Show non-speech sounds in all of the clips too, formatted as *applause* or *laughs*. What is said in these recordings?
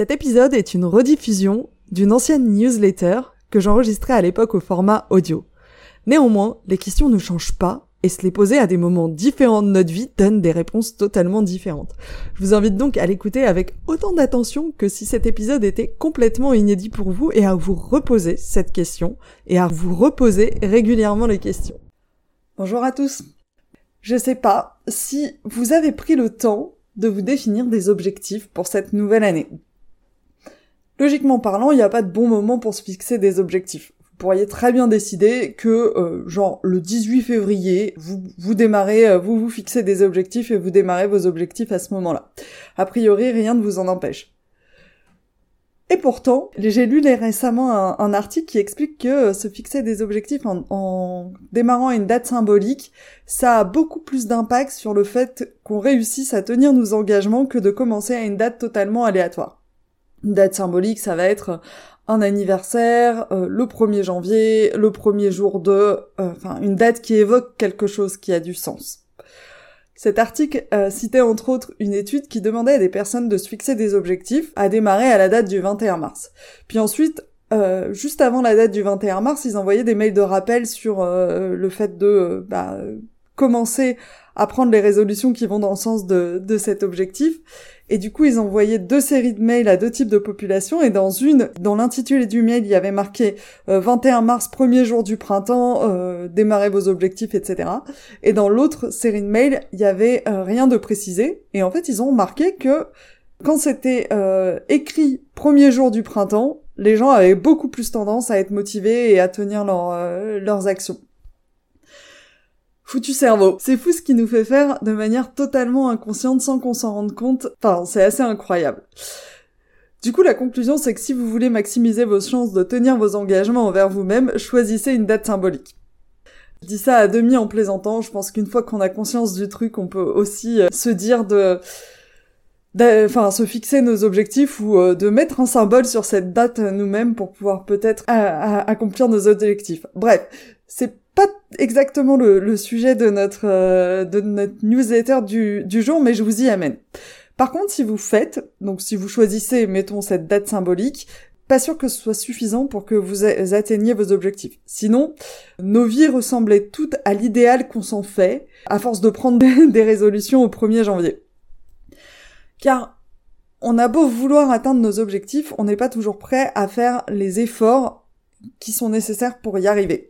Cet épisode est une rediffusion d'une ancienne newsletter que j'enregistrais à l'époque au format audio. Néanmoins, les questions ne changent pas et se les poser à des moments différents de notre vie donne des réponses totalement différentes. Je vous invite donc à l'écouter avec autant d'attention que si cet épisode était complètement inédit pour vous et à vous reposer cette question et à vous reposer régulièrement les questions. Bonjour à tous. Je sais pas si vous avez pris le temps de vous définir des objectifs pour cette nouvelle année. Logiquement parlant, il n'y a pas de bon moment pour se fixer des objectifs. Vous pourriez très bien décider que, euh, genre, le 18 février, vous, vous démarrez, euh, vous vous fixez des objectifs et vous démarrez vos objectifs à ce moment-là. A priori, rien ne vous en empêche. Et pourtant, j'ai lu récemment un, article qui explique que euh, se fixer des objectifs en, en, démarrant à une date symbolique, ça a beaucoup plus d'impact sur le fait qu'on réussisse à tenir nos engagements que de commencer à une date totalement aléatoire. Une date symbolique, ça va être un anniversaire, euh, le 1er janvier, le premier jour de... Euh, enfin, une date qui évoque quelque chose qui a du sens. Cet article euh, citait entre autres une étude qui demandait à des personnes de se fixer des objectifs à démarrer à la date du 21 mars. Puis ensuite, juste avant la date du 21 mars, ils envoyaient des mails de rappel sur le fait de bah, commencer à prendre les résolutions qui vont dans le sens de, de cet objectif. Et du coup, ils envoyaient deux séries de mails à deux types de populations. Et dans une, dans l'intitulé du mail, il y avait marqué 21 euh, mars, premier jour du printemps, euh, démarrez vos objectifs, etc. Et dans l'autre série de mails, il y avait euh, rien de précisé. Et en fait, ils ont marqué que quand c'était euh, écrit premier jour du printemps, les gens avaient beaucoup plus tendance à être motivés et à tenir leurs actions. Foutu cerveau. C'est fou ce qui nous fait faire de manière totalement inconsciente sans qu'on s'en rende compte. Enfin, c'est assez incroyable. Du coup, la conclusion, c'est que si vous voulez maximiser vos chances de tenir vos engagements envers vous-même, choisissez une date symbolique. Je dis ça à demi en plaisantant, je pense qu'une fois qu'on a conscience du truc, on peut aussi euh, se dire de... Enfin, se fixer nos objectifs ou euh, de mettre un symbole sur cette date nous-mêmes pour pouvoir peut-être euh, accomplir nos objectifs. Bref, c'est pas exactement le, sujet de notre, euh, de notre newsletter du, du jour, mais je vous y amène. Par contre, si vous faites, donc si vous choisissez, mettons, cette date symbolique, pas sûr que ce soit suffisant pour que vous atteigniez vos objectifs. Sinon, nos vies ressemblaient toutes à l'idéal qu'on s'en fait, à force de prendre *laughs* des résolutions au 1er janvier. Car on a beau vouloir atteindre nos objectifs, on n'est pas toujours prêt à faire les efforts qui sont nécessaires pour y arriver.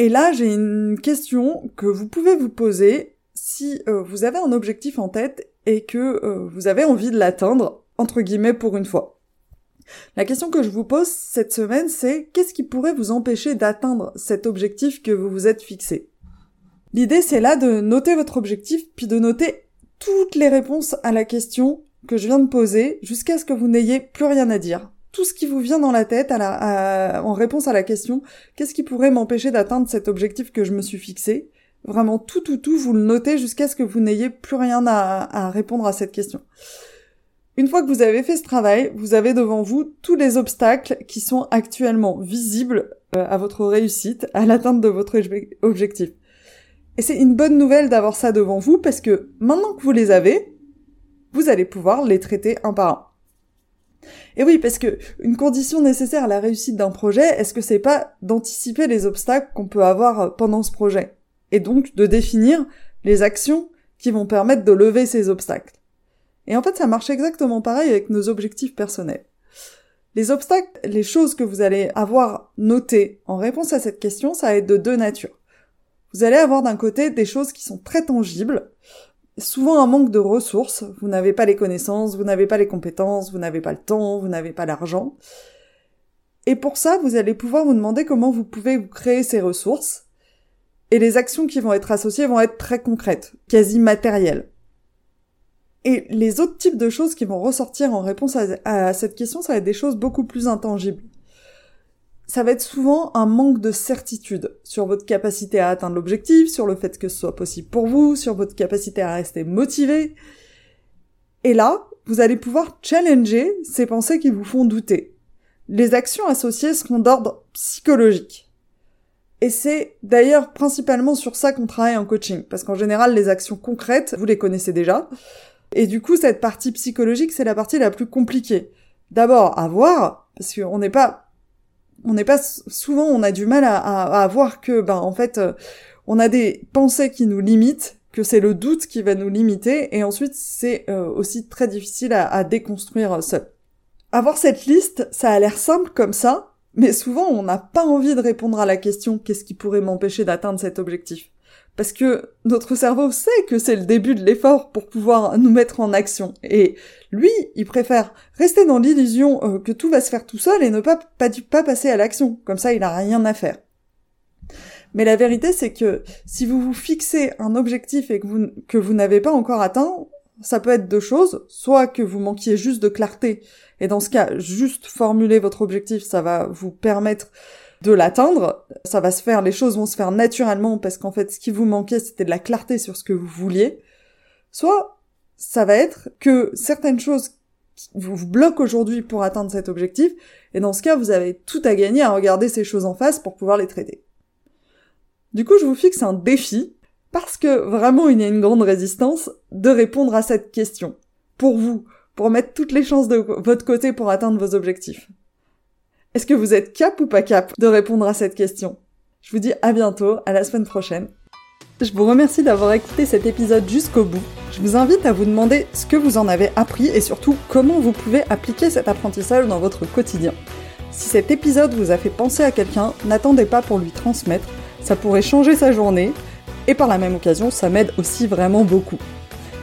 Et là, j'ai une question que vous pouvez vous poser si euh, vous avez un objectif en tête et que euh, vous avez envie de l'atteindre, entre guillemets, pour une fois. La question que je vous pose cette semaine, c'est qu'est-ce qui pourrait vous empêcher d'atteindre cet objectif que vous vous êtes fixé? L'idée, c'est là de noter votre objectif, puis de noter toutes les réponses à la question que je viens de poser jusqu'à ce que vous n'ayez plus rien à dire tout ce qui vous vient dans la tête en réponse à la question qu'est-ce qui pourrait m'empêcher d'atteindre cet objectif que je me suis fixé? Vraiment tout, tout, tout, vous le notez jusqu'à ce que vous n'ayez plus rien à, à répondre à cette question. Une fois que vous avez fait ce travail, vous avez devant vous tous les obstacles qui sont actuellement visibles euh, à votre réussite, à l'atteinte de votre objectif. Et c'est une bonne nouvelle d'avoir ça devant vous parce que maintenant que vous les avez, vous allez pouvoir les traiter un par un. Et oui, parce que une condition nécessaire à la réussite d'un projet, est-ce que c'est pas d'anticiper les obstacles qu'on peut avoir pendant ce projet? Et donc de définir les actions qui vont permettre de lever ces obstacles. Et en fait, ça marche exactement pareil avec nos objectifs personnels. Les obstacles, les choses que vous allez avoir notées en réponse à cette question, ça va être de deux natures. Vous allez avoir d'un côté des choses qui sont très tangibles, souvent un manque de ressources, vous n'avez pas les connaissances, vous n'avez pas les compétences, vous n'avez pas le temps, vous n'avez pas l'argent. Et pour ça, vous allez pouvoir vous demander comment vous pouvez créer ces ressources. Et les actions qui vont être associées vont être très concrètes, quasi matérielles. Et les autres types de choses qui vont ressortir en réponse à, cette question, ça va être des choses beaucoup plus intangibles. Ça va être souvent un manque de certitude sur votre capacité à atteindre l'objectif, sur le fait que ce soit possible pour vous, sur votre capacité à rester motivé. Et là, vous allez pouvoir challenger ces pensées qui vous font douter. Les actions associées seront d'ordre psychologique. Et c'est d'ailleurs principalement sur ça qu'on travaille en coaching, parce qu'en général, les actions concrètes, vous les connaissez déjà. Et du coup, cette partie psychologique, c'est la partie la plus compliquée. D'abord, à voir, parce qu'on n'est pas, on n'est pas souvent, on a du mal à, à, voir que, ben, en fait, euh, on a des pensées qui nous limitent, que c'est le doute qui va nous limiter, et ensuite, c'est euh, aussi très difficile à, à déconstruire seul. Avoir cette liste, ça a l'air simple comme ça, mais souvent, on n'a pas envie de répondre à la question qu'est-ce qui pourrait m'empêcher d'atteindre cet objectif? Parce que notre cerveau sait que c'est le début de l'effort pour pouvoir nous mettre en action. Et lui, il préfère rester dans l'illusion euh, que tout va se faire tout seul et ne pas, pas, pas passer à l'action. Comme ça, il a rien à faire. Mais la vérité, c'est que si vous vous fixez un objectif et que vous, que vous n'avez pas encore atteint, ça peut être deux choses. Soit que vous manquiez juste de clarté, et dans ce cas, juste formuler votre objectif, ça va vous permettre de l'atteindre. Ça va se faire, les choses vont se faire naturellement parce qu'en fait, ce qui vous manquait, c'était de la clarté sur ce que vous vouliez. Soit, ça va être que certaines choses vous, bloquent aujourd'hui pour atteindre cet objectif, et dans ce cas, vous avez tout à gagner à regarder ces choses en face pour pouvoir les traiter. Du coup, je vous fixe un défi, parce que vraiment il y a une grande résistance, de répondre à cette question. Pour vous, pour mettre toutes les chances de votre côté pour atteindre vos objectifs. Est-ce que vous êtes cap ou pas cap de répondre à cette question? Je vous dis à bientôt, à la semaine prochaine. Je vous remercie d'avoir écouté cet épisode jusqu'au bout. Je vous invite à vous demander ce que vous en avez appris et surtout comment vous pouvez appliquer cet apprentissage dans votre quotidien. Si cet épisode vous a fait penser à quelqu'un, n'attendez pas pour lui transmettre, ça pourrait changer sa journée et par la même occasion, ça m'aide aussi vraiment beaucoup.